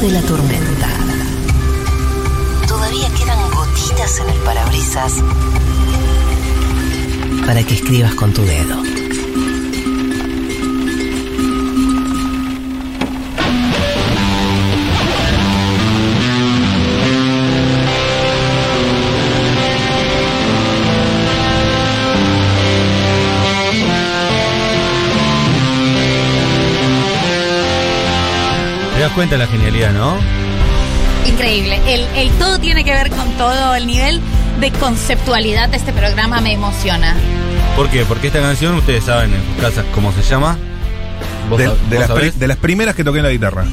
de la tormenta. Todavía quedan gotitas en el parabrisas para que escribas con tu dedo. Te das cuenta de la genialidad, ¿no? Increíble. El, el todo tiene que ver con todo. El nivel de conceptualidad de este programa me emociona. ¿Por qué? Porque esta canción, ustedes saben en sus casas cómo se llama. ¿Vos, De, de vos las pri- sabés? de las primeras que toqué en la guitarra.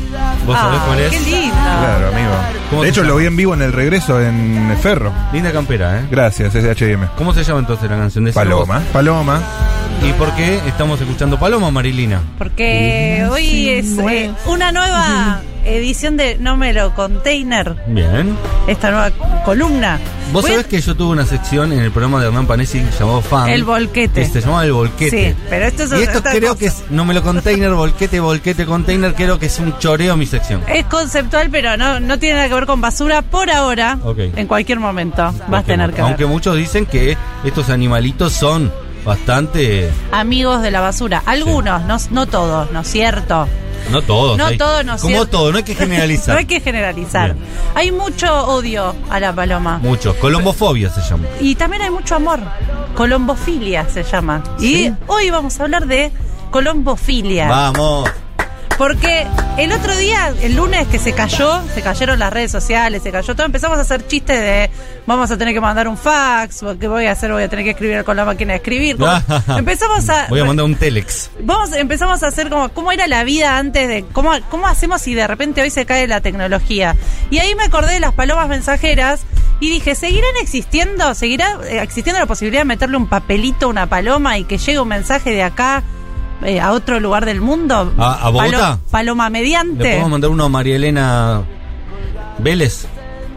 ¿Vos sabés cuál es? Qué lindo. Claro, amigo. ¿Cómo De hecho, llama? lo vi en vivo en el regreso en Ferro. Linda campera, ¿eh? Gracias, SHM. ¿Cómo se llama entonces la canción de Paloma. Paloma. ¿Y por qué estamos escuchando Paloma, Marilina? Porque hoy es eh, una nueva edición de No Me Lo Container, Bien. esta nueva columna. Vos Voy a- sabés que yo tuve una sección en el programa de Hernán Panesi llamado Fan. El volquete. que se llamaba El Volquete. Sí, pero esto es Y esto otra creo cosa. que es, no me lo container, volquete, volquete, container, creo que es un choreo mi sección. Es conceptual, pero no, no tiene nada que ver con basura por ahora. Ok. En cualquier momento vas a tener que Aunque ver. muchos dicen que estos animalitos son bastante... Amigos de la basura. Algunos, no, no todos, ¿no es cierto? No todos. No hay- todos, no Como cierto. todo, no hay que generalizar. No hay que generalizar. Bien. Hay mucho odio a la paloma. Muchos. Colombofobia se llama. Y también hay mucho amor. Colombofilia se llama. Y hoy vamos a hablar de colombofilia. Vamos. Porque el otro día, el lunes que se cayó, se cayeron las redes sociales, se cayó todo, empezamos a hacer chistes de vamos a tener que mandar un fax, ¿qué voy a hacer? Voy a tener que escribir con la máquina de escribir. Como- empezamos a... Voy a mandar un telex. Vamos, empezamos a hacer como cómo era la vida antes de cómo cómo hacemos si de repente hoy se cae la tecnología. Y ahí me acordé de las palomas mensajeras y dije, ¿seguirán existiendo? ¿Seguirá eh, existiendo la posibilidad de meterle un papelito a una paloma y que llegue un mensaje de acá eh, a otro lugar del mundo? ¿A- a Bogotá? paloma ¿Le mediante. podemos mandar uno a María Elena Vélez?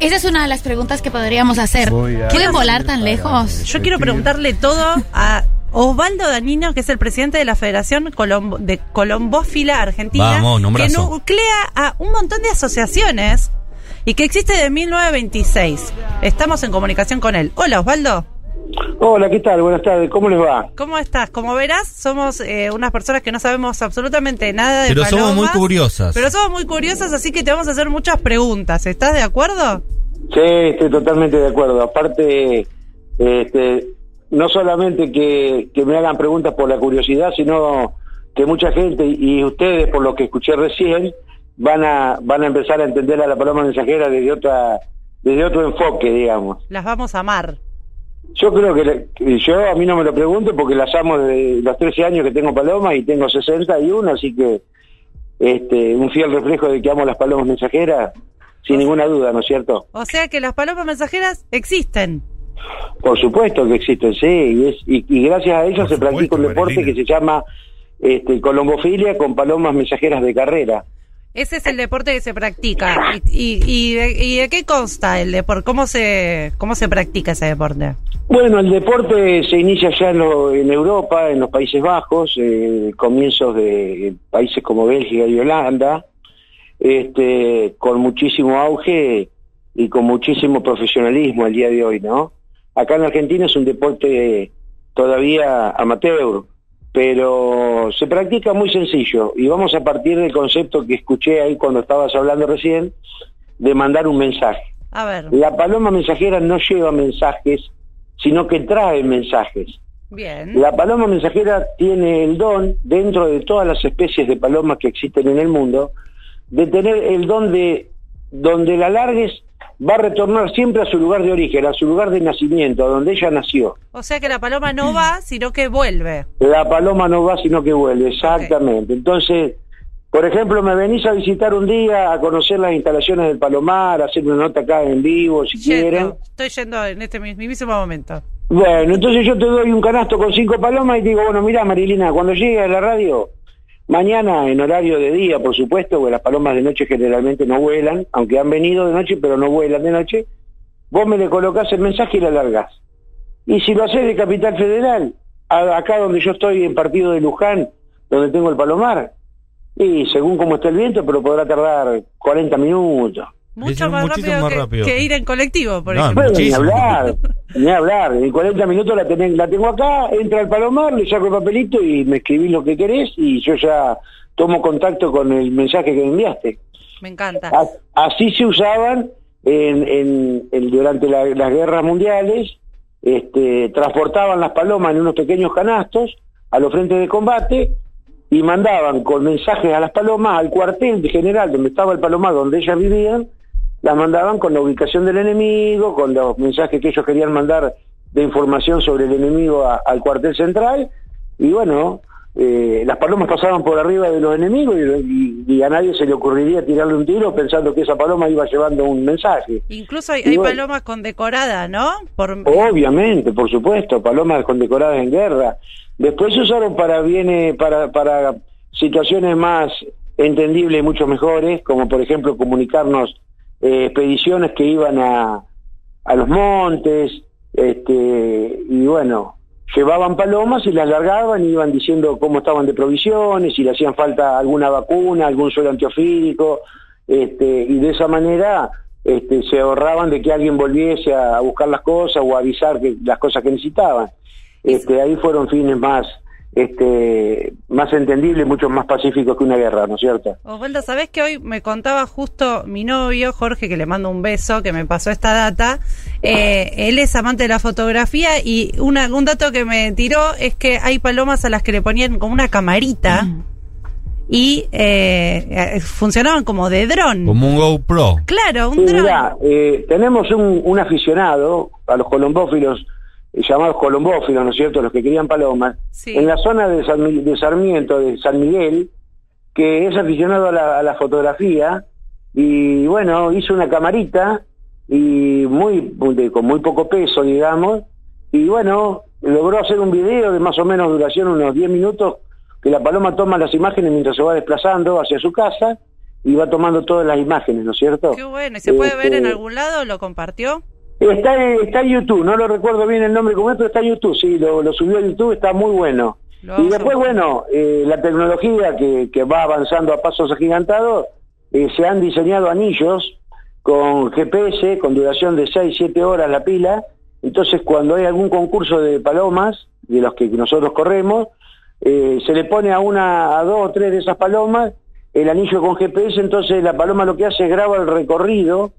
Esa es una de las preguntas que podríamos hacer. ¿Quieren volar tan lejos? Yo quiero preguntarle todo a Osvaldo Danino, que es el presidente de la Federación Colombo- de Colombófila Argentina, Vamos, que nuclea a un montón de asociaciones y que existe de 1926. Estamos en comunicación con él. Hola, Osvaldo. Hola, ¿qué tal? Buenas tardes, ¿cómo les va? ¿Cómo estás? Como verás, somos eh, unas personas que no sabemos absolutamente nada de Pero somos muy curiosas. Pero somos muy curiosas, así que te vamos a hacer muchas preguntas. ¿Estás de acuerdo? Sí, estoy totalmente de acuerdo. Aparte, este, no solamente que, que me hagan preguntas por la curiosidad, sino que mucha gente y ustedes, por lo que escuché recién, van a van a empezar a entender a la paloma mensajera desde otra desde otro enfoque, digamos. Las vamos a amar. Yo creo que, yo a mí no me lo pregunto porque las amo desde los 13 años que tengo palomas y tengo 61, así que este un fiel reflejo de que amo las palomas mensajeras, sin ninguna duda, ¿no es cierto? O sea que las palomas mensajeras existen. Por supuesto que existen, sí, y, es, y, y gracias a ellos Por se practica un deporte Marilina. que se llama este, colombofilia con palomas mensajeras de carrera. Ese es el deporte que se practica. ¿Y, y, de, y de qué consta el deporte? ¿Cómo se, ¿Cómo se practica ese deporte? Bueno, el deporte se inicia ya en, lo- en Europa, en los Países Bajos, eh, comienzos de países como Bélgica y Holanda, este, con muchísimo auge y con muchísimo profesionalismo al día de hoy, ¿no? Acá en Argentina es un deporte todavía amateur, pero se practica muy sencillo y vamos a partir del concepto que escuché ahí cuando estabas hablando recién, de mandar un mensaje. A ver, La paloma mensajera no lleva mensajes, sino que trae mensajes. bien. La paloma mensajera tiene el don, dentro de todas las especies de palomas que existen en el mundo, de tener el don de, donde la largues, va a retornar siempre a su lugar de origen, a su lugar de nacimiento, a donde ella nació. O sea que la paloma no va, sino que vuelve. La paloma no va sino que vuelve, exactamente. Entonces, por ejemplo, me venís a visitar un día, a conocer las instalaciones del Palomar, a hacer una nota acá en vivo, si quieren. Yendo. Estoy yendo en este mismísimo momento. Bueno, entonces yo te doy un canasto con cinco palomas y te digo, bueno, mira Marilina, cuando llegue a la radio, mañana en horario de día, por supuesto, porque las palomas de noche generalmente no vuelan, aunque han venido de noche, pero no vuelan de noche, vos me le colocás el mensaje y la largás. Y si lo haces de Capital Federal, acá donde yo estoy en partido de Luján, donde tengo el palomar, Y según cómo está el viento, pero podrá tardar 40 minutos. Mucho más, rápido, más que, rápido. que ir en colectivo, por No, ejemplo. Bueno, ni hablar, ni hablar. En 40 minutos la, tenés- la tengo acá, entra al palomar, le saco el papelito y me escribís lo que querés y yo ya tomo contacto con el mensaje que me enviaste. Me encanta. A- Así se usaban en, en- en- durante la- las guerras mundiales, este, transportaban las palomas en unos pequeños canastos a los frentes de combate y mandaban con mensajes a las palomas al cuartel general donde estaba el palomar, donde ellas vivían, las mandaban con la ubicación del enemigo, con los mensajes que ellos querían mandar de información sobre el enemigo a- al cuartel central y bueno, eh, las palomas pasaban por arriba de los enemigos y, y- y a nadie se le ocurriría tirarle un tiro pensando que esa paloma iba llevando un mensaje. Incluso hay, hay bueno. palomas condecoradas, ¿no? Por, Obviamente, por supuesto, palomas condecoradas en guerra. Después se usaron para bienes, para, para situaciones más entendibles y mucho mejores, como por ejemplo comunicarnos eh, expediciones que iban a, a los montes, este, y bueno, llevaban palomas y las largaban y iban diciendo cómo estaban de provisiones, si le hacían falta alguna vacuna, algún suelo antiofídico, este, y de esa manera este, se ahorraban de que alguien volviese a, a buscar las cosas o a avisar que las cosas que necesitaban. Este, ahí fueron fines más este, más entendibles, mucho más pacíficos que una guerra, ¿no es cierto? Osvaldo, ¿sabés que hoy me contaba justo mi novio, Jorge, que le mando un beso, que me pasó esta data? Eh, él es amante de la fotografía y una, un dato que me tiró es que hay palomas a las que le ponían como una camarita y eh, eh, funcionaban como de dron. Como un GoPro. Claro, un Sí, dron. eh, tenemos un, un aficionado a los colombófilos, llamados colombófilos, ¿no es cierto?, los que querían palomas, Sí. en la zona de, San de Sarmiento, de San Miguel, que es aficionado a la, a la fotografía, y bueno, hizo una camarita, y muy de- con muy poco peso, digamos, y bueno, logró hacer un video de más o menos duración, unos 10 minutos, que la paloma toma las imágenes mientras se va desplazando hacia su casa, y va tomando todas las imágenes, ¿no es cierto? Qué bueno. ¿Y se puede ver en Este, algún lado? ¿Lo compartió? Está, en- está en YouTube, no lo recuerdo bien el nombre como es, pero está en YouTube, sí, lo, lo subió a YouTube, está muy bueno. Lo Y después, bueno, eh, la tecnología que, que va avanzando a pasos agigantados, eh, se han diseñado anillos con GPS, con duración de 6, 7 horas la pila, entonces cuando hay algún concurso de palomas, de los que nosotros corremos, eh, se le pone a una, a dos o tres de esas palomas el anillo con GPS, entonces la paloma lo que hace es graba el recorrido,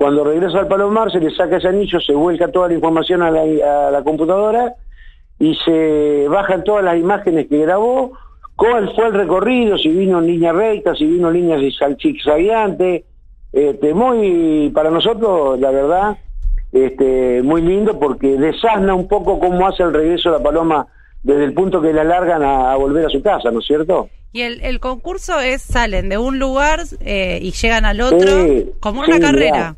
cuando regresa al palomar se le saca ese anillo, se vuelca toda la información a la, a la computadora y se bajan todas las imágenes que grabó, cuál fue el recorrido, si vino en línea recta, si vino en línea zigzagueante, este, muy, para nosotros, la verdad, este, muy lindo porque desasna un poco cómo hace el regreso de la paloma desde el punto que la largan a, a volver a su casa, ¿no es cierto? Y el, el concurso es, salen de un lugar eh, y llegan al otro, Sí, como una carrera.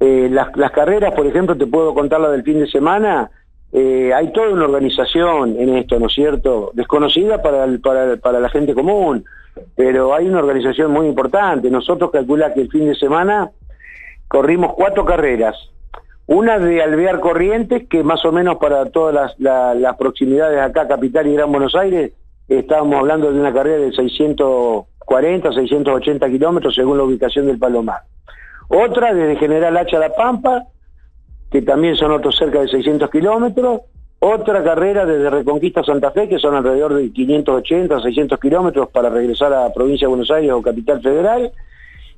Eh, las, las carreras, por ejemplo, te puedo contar la del fin de semana. eh, hay toda una organización en esto, ¿no es cierto? Desconocida para, el- para, para la gente común, pero hay una organización muy importante. Nosotros calculamos que el fin de semana corrimos cuatro carreras. Una de Alvear Corrientes, que más o menos para todas las, la- las proximidades acá, Capital y Gran Buenos Aires, estábamos hablando de una carrera de 640, 680 kilómetros según la ubicación del Palomar. Otra desde General Hacha a La Pampa, que también son otros cerca de 600 kilómetros. Otra carrera desde Reconquista a Santa Fe, que son alrededor de 580, 600 kilómetros para regresar a Provincia de Buenos Aires o Capital Federal.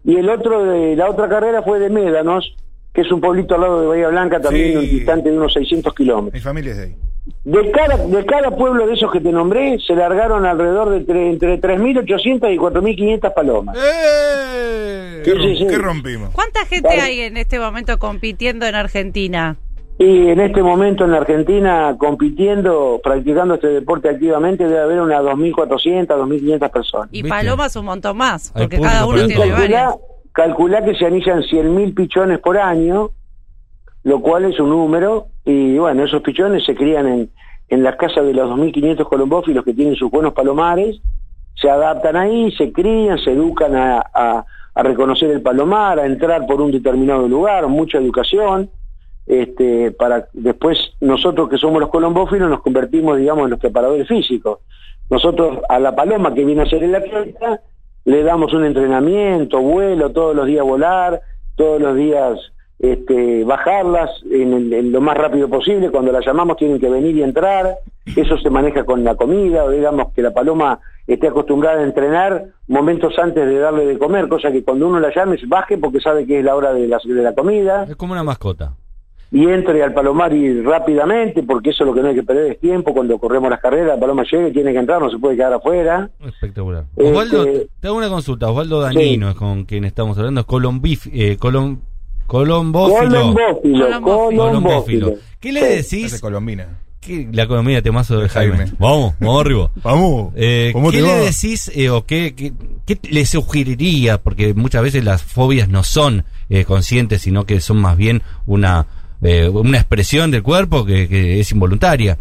Y el otro de la otra carrera fue de Médanos, que es un pueblito al lado de Bahía Blanca, también Sí. un distante de unos 600 kilómetros. Mi familia es de ahí. De cada, de cada pueblo de esos que te nombré, se largaron alrededor de tre- entre 3.800 y 4.500 palomas. ¡Eh! ¿Qué, sí, sí. qué rompimos? ¿Cuánta gente Vale. hay en este momento compitiendo en Argentina? Y en este momento en la Argentina, compitiendo, practicando este deporte activamente, debe haber unas 2.400, 2.500 personas. Y ¿Viste? palomas un montón más, porque cada uno tiene varias. Calculá, calculá que se anillan 100.000 pichones por año, lo cual es un número, y bueno, esos pichones se crían en, en las casas de los 2.500 colombófilos que tienen sus buenos palomares, se adaptan ahí, se crían, se educan a, a- reconocer el palomar, a entrar por un determinado lugar, mucha educación, este, para después nosotros que somos los colombófilos nos convertimos, digamos, en los preparadores físicos. Nosotros a la paloma que viene a ser el atleta le damos un entrenamiento, vuelo, todos los días volar, todos los días este, bajarlas en, el- en lo más rápido posible. Cuando la llamamos tienen que venir y entrar. Eso se maneja con la comida, o digamos que la paloma esté acostumbrada a entrenar momentos antes de darle de comer, cosa que cuando uno la llame baje porque sabe que es la hora de la, de la comida Es como una mascota. y entre al palomar y rápidamente, porque eso es lo que no hay que perder es tiempo. Cuando corremos las carreras, la paloma llega tiene que entrar, no se puede quedar afuera. Espectacular. Este- Osvaldo, te- te hago una consulta. Osvaldo Danino es con quien estamos hablando. Es eh, colom, colombófilo. Colombófilo, Colombófilo. ¿Qué le decís? Colombina. ¿Qué- la economía temazo de Jaime. Jaime. Vamos, vamos arriba. Vamos. Eh, ¿Cómo ¿Qué te le va? decís eh, o qué, qué, qué le sugeriría? Porque muchas veces las fobias no son eh, conscientes, sino que son más bien una, eh, una expresión del cuerpo que, que es involuntaria.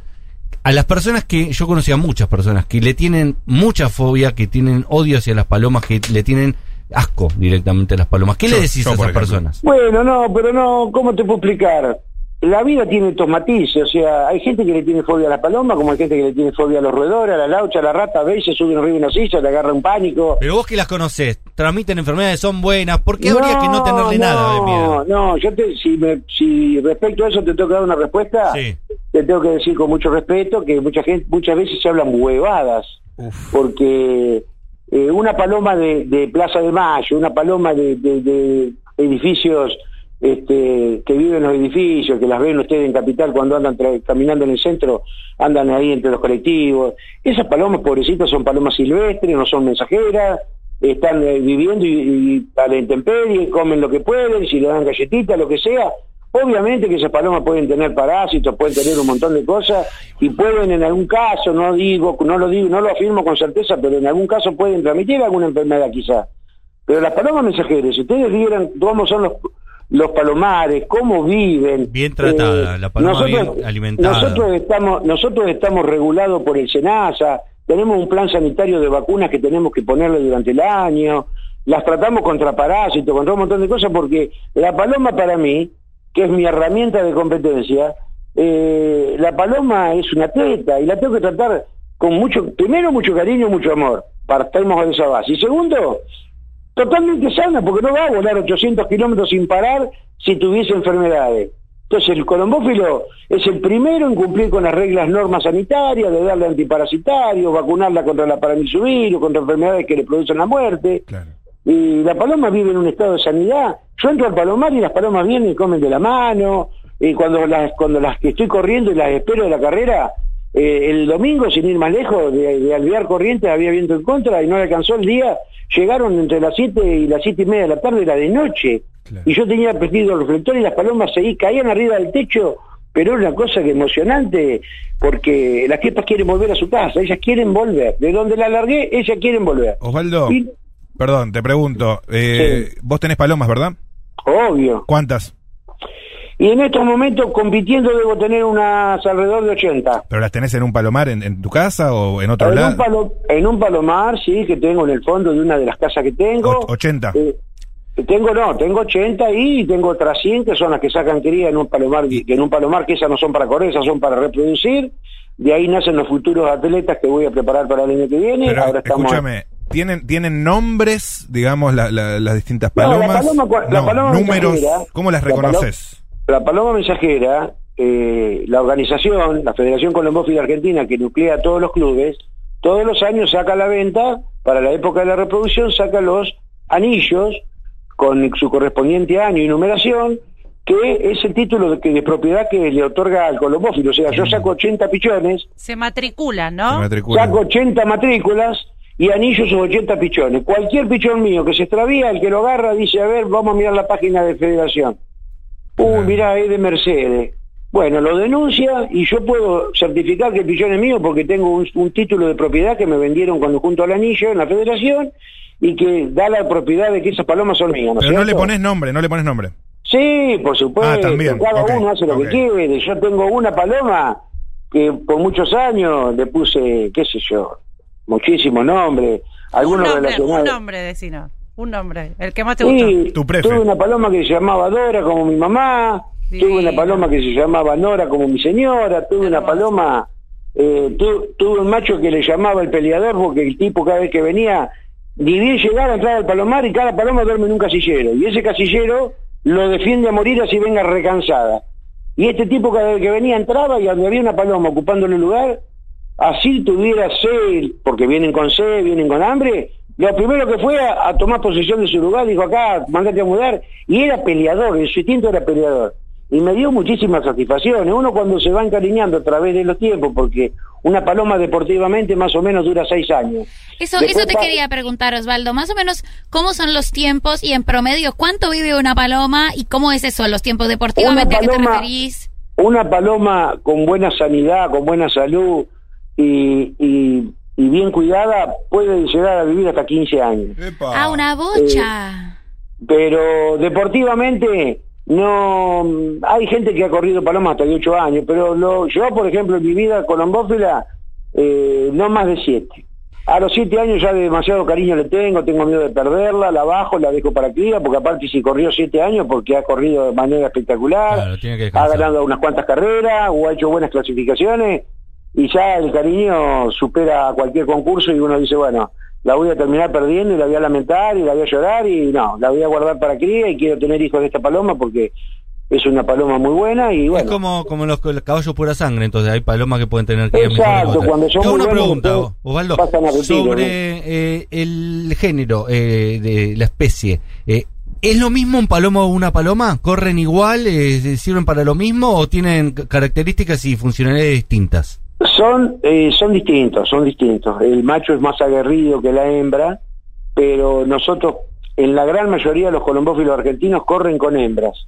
A las personas que, yo conocí a muchas personas que le tienen mucha fobia, que tienen odio hacia las palomas, que le tienen asco directamente a las palomas. ¿Qué Yo- le decís yo, a esas ejemplo. personas? Bueno, no, pero no, ¿cómo te puedo explicar? La vida tiene estos matices, o sea, hay gente que le tiene fobia a la paloma, como hay gente que le tiene fobia a los roedores, a la laucha, a la rata, ve y se sube arriba de una silla, le agarra un pánico. Pero vos que las conocés, transmiten enfermedades, son buenas, ¿por qué habría que no tenerle nada de miedo? No, yo te, si, me, si respecto a eso te tengo que dar una respuesta, Sí. te tengo que decir con mucho respeto que mucha gente, muchas veces se hablan huevadas, Uf. porque eh, una paloma de, de Plaza de Mayo, una paloma de, edificios este, que viven en los edificios, que las ven ustedes en Capital cuando andan caminando en el centro, andan ahí entre los colectivos. Esas palomas, pobrecitas, son palomas silvestres, no son mensajeras, están eh, viviendo y, y a la intemperie, comen lo que pueden, si le dan galletitas, lo que sea. Obviamente que esas palomas pueden tener parásitos, pueden tener un montón de cosas y pueden en algún caso, no digo, no lo digo, no lo afirmo con certeza, pero en algún caso pueden transmitir alguna enfermedad quizá. Pero las palomas mensajeras, si ustedes vieran cómo son los, los palomares, cómo viven. eh, Bien tratada, la paloma bien alimentada. Nosotros estamos, nosotros estamos regulados por el SENASA, tenemos un plan sanitario de vacunas que tenemos que ponerle durante el año, las tratamos contra parásitos, contra un montón de cosas, porque la paloma para mí, que es mi herramienta de competencia, eh, la paloma es una atleta y la tengo que tratar con mucho, primero mucho cariño y mucho amor, partamos de esa base. Y segundo, totalmente sana, porque no va a volar 800 kilómetros sin parar si tuviese enfermedades. Entonces el colombófilo es el primero en cumplir con las reglas normas sanitarias, de darle antiparasitarios, vacunarla contra la paramisovirus, contra enfermedades que le producen la muerte. Claro. Y la paloma vive en un estado de sanidad. Yo entro al palomar y las palomas vienen y comen de la mano. Y cuando las, cuando las que estoy corriendo y las espero de la carrera, eh, el domingo, sin ir más lejos, de, de Alvear Corrientes había viento en contra y no le alcanzó el día. Llegaron entre las 7 y las siete y media de la tarde, era de noche. Claro. Y yo tenía prendido el reflector y las palomas seguí, caían arriba del techo, pero era una cosa que emocionante, porque las tipas quieren volver a su casa, ellas quieren volver. De donde la largué, ellas quieren volver. Osvaldo, Y- perdón, te pregunto. eh, Vos tenés palomas, ¿verdad? Obvio. ¿Cuántas? Y en estos momentos compitiendo debo tener unas alrededor de 80. ¿Pero las tenés en un palomar en, en tu casa o en otro En lado? un, palo- en un palomar, sí, que tengo en el fondo de una de las casas que tengo. Och- 80. Eh, tengo, no, tengo 80 y tengo otras 100 que son las que sacan cría en un palomar, que en un palomar que esas no son para correr, esas son para reproducir. De ahí nacen los futuros atletas que voy a preparar para el año que viene. Pero Ahora estamos... escúchame, ¿tienen, ¿tienen nombres, digamos, la- la- las distintas No, la palomas? paloma No, paloma números, mensajera, ¿cómo las reconoces? La Paloma Mensajera, eh, la organización, la Federación Colombófila Argentina, que nuclea a todos los clubes, todos los años saca a la venta, para la época de la reproducción, saca los anillos con su correspondiente año y numeración, que es el título de, que- de propiedad que le otorga al colombófilo. O sea, yo saco 80 pichones, Se matriculan, Se ¿no? matriculan. saco 80 matrículas y anillos sus 80 pichones. Cualquier pichón mío que se extravía, el que lo agarra dice, a ver, vamos a mirar la página de Federación. Uy, Claro. mirá, es de Mercedes. Bueno, lo denuncia y yo puedo certificar que el pichón es mío porque tengo un, un título de propiedad que me vendieron cuando junto al anillo en la federación y que da la propiedad de que esas palomas son mías. ¿no es Pero no le pones nombre, no le pones nombre. Sí, por supuesto. Ah, también, Cada uno hace lo que quiere. Yo tengo una paloma que por muchos años le puse, qué sé yo, muchísimos nombres. Un Algunos nombre, un relacionados. nombre, decino. Un nombre, el que más te gustó. Sí, Tu prefe. tuve una paloma que se llamaba Dora como mi mamá, tuve una paloma que se llamaba Nora como mi señora, tuve una paloma Eh, tu- tuve un macho que le llamaba el peleador porque el tipo cada vez que venía, ni bien llegaba a entrar al palomar y cada paloma duerme en un casillero. Y ese casillero lo defiende a morir así venga recansada. Y este tipo cada vez que venía entraba y donde había una paloma ocupándole el lugar, así tuviera sed, porque vienen con sed, vienen con hambre, lo primero que fue a, a tomar posesión de su lugar, dijo acá, mandate a mudar, y era peleador, en su instinto era peleador. Y me dio muchísimas satisfacciones. Uno cuando se va encariñando a través de los tiempos, porque una paloma deportivamente más o menos dura seis años. Eso, Después eso te quería preguntar, Osvaldo. Más o menos, ¿cómo son los tiempos y en promedio cuánto vive una paloma y cómo es eso, los tiempos deportivamente? ¿A qué te referís? Una paloma con buena sanidad, con buena salud y, y, y bien cuidada puede llegar a vivir hasta 15 años. Epa. Ah, una bocha. pero deportivamente no hay gente que ha corrido palomas hasta de 8 años, pero lo, yo, por ejemplo, en mi vida colombófila, eh, no más de 7. A los 7 años ya demasiado cariño le tengo, tengo miedo de perderla, la bajo, la dejo para cría, porque aparte si corrió 7 años, porque ha corrido de manera espectacular, Claro, ha ganado unas cuantas carreras o ha hecho buenas clasificaciones, y ya el cariño supera cualquier concurso y uno dice, bueno, la voy a terminar perdiendo y la voy a lamentar y la voy a llorar y no, la voy a guardar para cría y quiero tener hijos de esta paloma porque es una paloma muy buena y bueno. Es como, como los, los caballos pura sangre, entonces hay palomas que pueden tener Exacto, que otras. cuando muy una buenos, pregunta, Osvaldo, sobre ¿no? eh, el género eh, de la especie. Eh, ¿Es lo mismo un palomo o una paloma? ¿Corren igual? Eh, ¿Sirven para lo mismo o tienen características y funcionalidades distintas? Son, eh, son distintos, son distintos. El macho es más aguerrido que la hembra, pero nosotros, en la gran mayoría de los colombófilos argentinos, corren con hembras,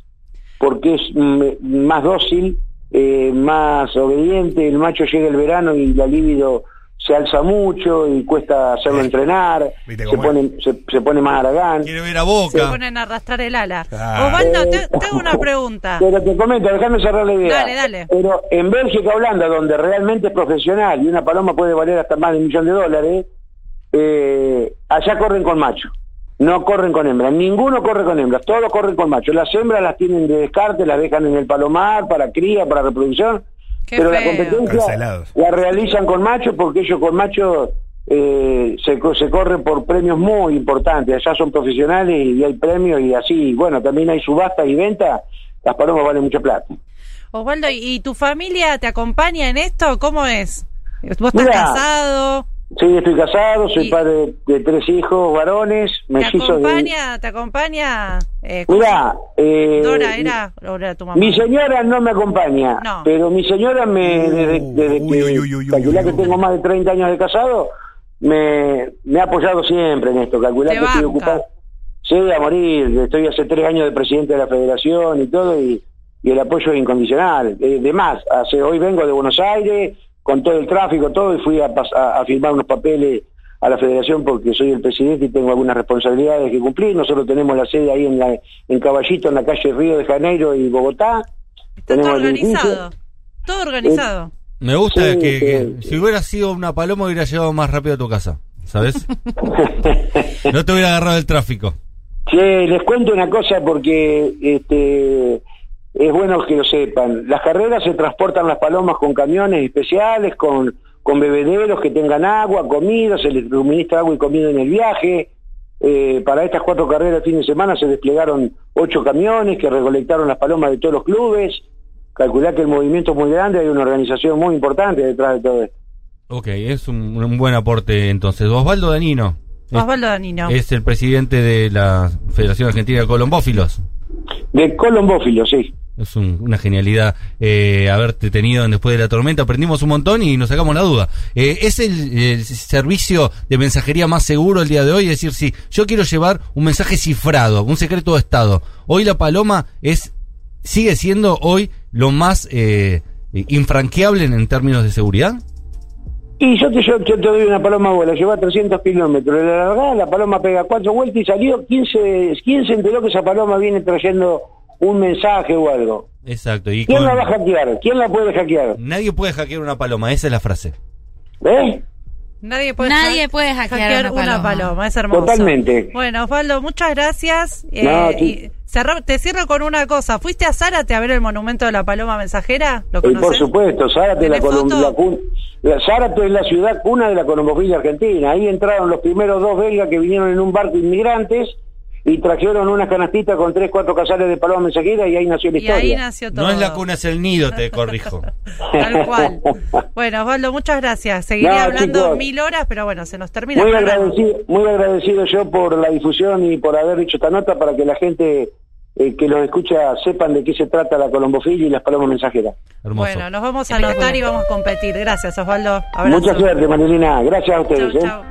porque es mm, más dócil, eh, más obediente. El macho llega el verano y la libido se alza mucho y cuesta hacerlo entrenar, ¿Viste se pone, se, se pone más aragán. Quiere ver a Se Boca. ponen a arrastrar el ala. Ah. Osvaldo, te, tengo una pregunta. Pero te comento, déjame cerrar la idea. Dale, dale. Pero en Bélgica, Holanda, donde realmente es profesional y una paloma puede valer hasta más de un millón de dólares, eh, allá corren con macho. No corren con hembras. Ninguno corre con hembras. Todos corren con macho. Las hembras las tienen de descarte, las dejan en el palomar para cría, para reproducción. Qué pero la competencia Cancelados. la realizan con macho porque ellos con macho eh, se, co- se corren por premios muy importantes. Allá son profesionales y hay premios y así. Bueno, también hay subastas y ventas. Las palomas valen mucha plata. Osvaldo, ¿y y tu familia te acompaña en esto? ¿Cómo es? ¿Vos estás Mira, casado? Sí, estoy casado, soy Y- padre de, de tres hijos varones, ¿Te mellizos de... acompaña? ¿Te acompaña? Eh, Mira, eh, Dora era, era tu mamá. mi señora no me acompaña, No. pero mi señora me, desde, desde Uy, que uy, uy, uy, calculá uy, que uy. tengo más de 30 años de casado, me, me ha apoyado siempre en esto, calculá Te que estoy ocupado. Sí, a morir, estoy hace tres años de presidente de la federación y todo, y, y el apoyo es incondicional. Eh, de más, hace, hoy vengo de Buenos Aires, con todo el tráfico, todo, y fui a, pas- a, a firmar unos papeles a la federación porque soy el presidente y tengo algunas responsabilidades que cumplir. Nosotros tenemos la sede ahí en, la, en Caballito, en la calle Río de Janeiro y Bogotá. Está todo organizado. Todo organizado. Me gusta Sí, que, sí, que sí. si hubiera sido una paloma hubiera llegado más rápido a tu casa, ¿sabes? no te hubiera agarrado el tráfico. Che, les cuento una cosa porque este es bueno que lo sepan. Las carreras se transportan las palomas con camiones especiales, con, con bebederos que tengan agua, comida, se les suministra agua y comida en el viaje. Eh, para estas cuatro carreras de fin de semana se desplegaron ocho camiones que recolectaron las palomas de todos los clubes. Calculá que el movimiento es muy grande, hay una organización muy importante detrás de todo esto. Ok, es un, un buen aporte entonces. Osvaldo Danino Osvaldo Danino. es el presidente de la Federación Argentina de Colombófilos. De colombófilos, sí. Es un- una genialidad eh, haberte tenido en después de la tormenta. Aprendimos un montón y nos sacamos la duda. Eh, ¿Es el, servicio de mensajería más seguro el día de hoy? Es decir, si yo quiero llevar un mensaje cifrado, un secreto de Estado, hoy la Paloma es sigue siendo hoy lo más eh, infranqueable en, términos de seguridad. Y yo te, yo, yo te doy una paloma vuela, lleva 300 kilómetros, le largás, la paloma pega cuatro vueltas y salió 15, ¿quién se enteró que esa paloma viene trayendo un mensaje o algo? Exacto. Y ¿Quién con- la va a hackear? ¿Quién la puede hackear? nadie puede hackear una paloma, esa es la frase. ¿Eh? Nadie puede, Nadie ha- puede hackear una una paloma. paloma. Es hermoso. Totalmente. Bueno, Osvaldo, muchas gracias. Eh, No, sí. y Cerra- te cierro con una cosa. ¿Fuiste a Zárate a ver el monumento de la paloma mensajera? ¿Lo Eh, por supuesto, Zárate, la la la- Zárate es la ciudad cuna de la colombofilia argentina. Ahí entraron los primeros dos belgas que vinieron en un barco inmigrantes y trajeron una canastita con tres, cuatro casales de paloma mensajera y ahí nació la Y ahí historia. nació todo. No es la cuna, es el nido, te corrijo. Tal cual. Bueno, Osvaldo, muchas gracias. Seguiré No, hablando chicos. mil horas, pero bueno, se nos termina Muy agradecido, muy agradecido yo por la difusión y por haber hecho esta nota para que la gente eh, que los escucha sepan de qué se trata la colombofilia y las palomas mensajeras. Hermoso. Bueno, nos vamos a anotar y vamos a competir. Gracias, Osvaldo. Abrazo. Mucha suerte, Marilina. Gracias a Chau, ustedes. ¿eh? chau.